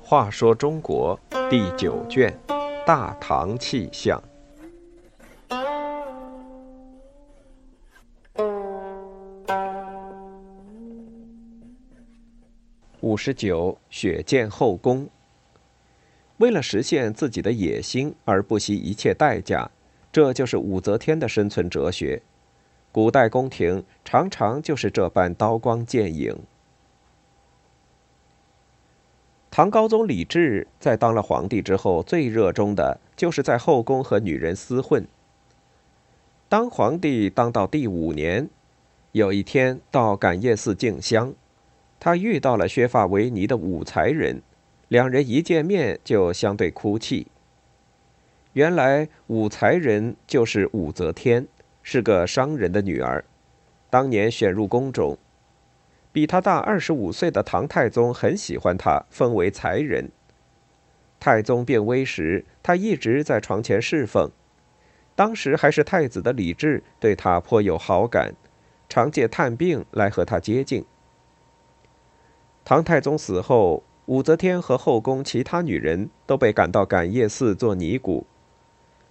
话说中国第九卷《大唐气象》五十九，血溅后宫。为了实现自己的野心而不惜一切代价，这就是武则天的生存哲学。古代宫廷常常就是这般刀光剑影。唐高宗李治在当了皇帝之后，最热衷的就是在后宫和女人厮混。当皇帝当到第五年，有一天到感业寺敬香，他遇到了削发为尼的武才人，两人一见面就相对哭泣。原来武才人就是武则天，是个商人的女儿，当年选入宫中。比他大二十五岁的唐太宗很喜欢他，封为才人。太宗变危时，他一直在床前侍奉。当时还是太子的李治对他颇有好感，常借探病来和他接近。唐太宗死后，武则天和后宫其他女人都被赶到感业寺做尼姑。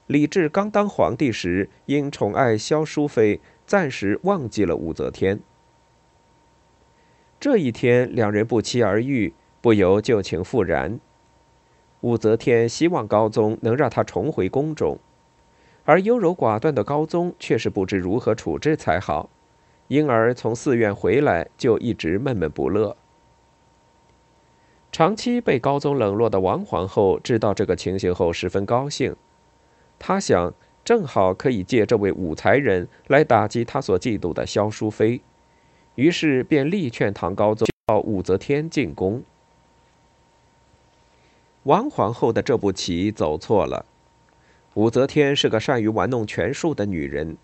李治刚当皇帝时，因宠爱萧淑妃，暂时忘记了武则天。这一天，两人不期而遇，不由旧情复燃。武则天希望高宗能让她重回宫中，而优柔寡断的高宗却是不知如何处置才好，因而从寺院回来就一直闷闷不乐。长期被高宗冷落的王皇后知道这个情形后，十分高兴。他想，正好可以借这位武才人来打击他所嫉妒的萧淑妃。于是便力劝唐高宗叫武则天进宫。王皇后的这步棋走错了。武则天是个善于玩弄权术的女人，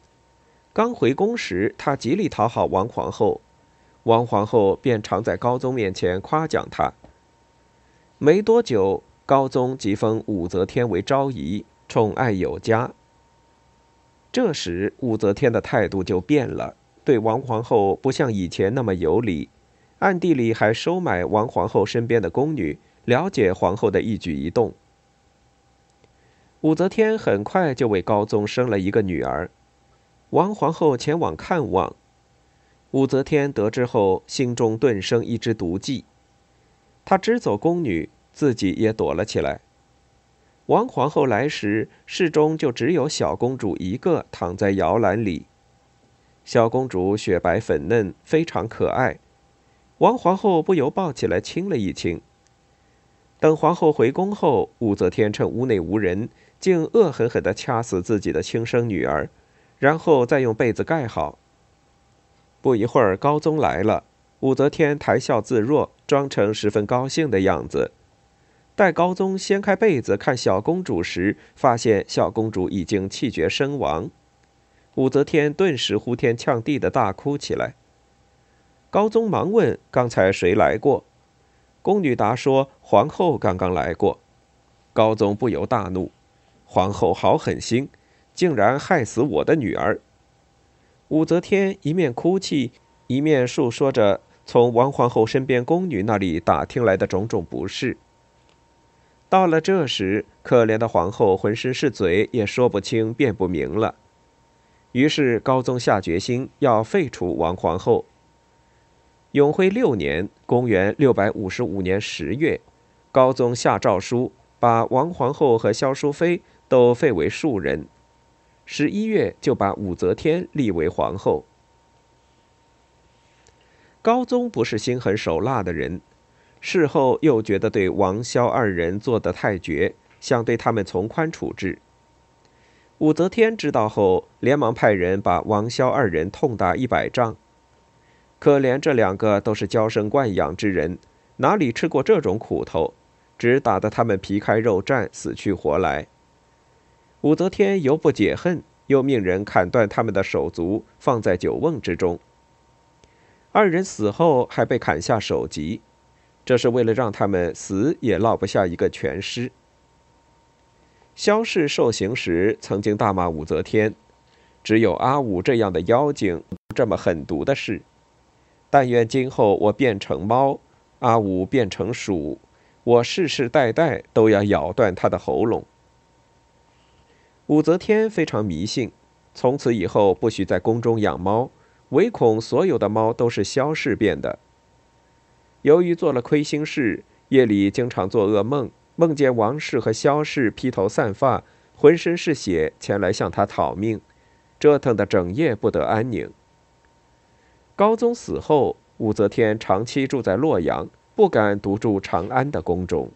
刚回宫时，她极力讨好王皇后，王皇后便常在高宗面前夸奖她。没多久，高宗即封武则天为昭仪，宠爱有加。这时，武则天的态度就变了。对王皇后不像以前那么有礼，暗地里还收买王皇后身边的宫女，了解皇后的一举一动。武则天很快就为高宗生了一个女儿，王皇后前往看望，武则天得知后，心中顿生一支毒计，她支走宫女，自己也躲了起来。王皇后来时，室中就只有小公主一个躺在摇篮里。小公主雪白粉嫩，非常可爱。王皇后不由抱起来亲了一亲。等皇后回宫后，武则天趁屋内无人，竟恶狠狠地掐死自己的亲生女儿，然后再用被子盖好。不一会儿，高宗来了，武则天谈笑自若，装成十分高兴的样子。待高宗掀开被子看小公主时，发现小公主已经气绝身亡。武则天顿时呼天抢地的大哭起来。高宗忙问：“刚才谁来过？”宫女答说：“皇后刚刚来过。”高宗不由大怒：“皇后好狠心，竟然害死我的女儿！”武则天一面哭泣，一面述说着从王皇后身边宫女那里打听来的种种不是。到了这时，可怜的皇后浑身是嘴，也说不清、辩不明了。于是高宗下决心要废除王皇后。永徽六年（公元655年十月），高宗下诏书，把王皇后和萧淑妃都废为庶人。十一月就把武则天立为皇后。高宗不是心狠手辣的人，事后又觉得对王萧二人做得太绝，想对他们从宽处置。武则天知道后，连忙派人把王萧二人痛打一百杖。可怜这两个都是娇生惯养之人，哪里吃过这种苦头，只打得他们皮开肉绽，死去活来。武则天犹不解恨，又命人砍断他们的手足，放在酒瓮之中。二人死后还被砍下首级，这是为了让他们死也落不下一个全尸。萧氏受刑时，曾经大骂武则天，只有阿武这样的妖精这么狠毒的事。但愿今后我变成猫，阿武变成鼠，我世世代代都要咬断他的喉咙。武则天非常迷信，从此以后不许在宫中养猫，唯恐所有的猫都是萧氏变的。由于做了亏心事，夜里经常做噩梦，梦见王氏和萧氏披头散发、浑身是血前来向他讨命，折腾的整夜不得安宁。高宗死后，武则天长期住在洛阳，不敢独住长安的宫中。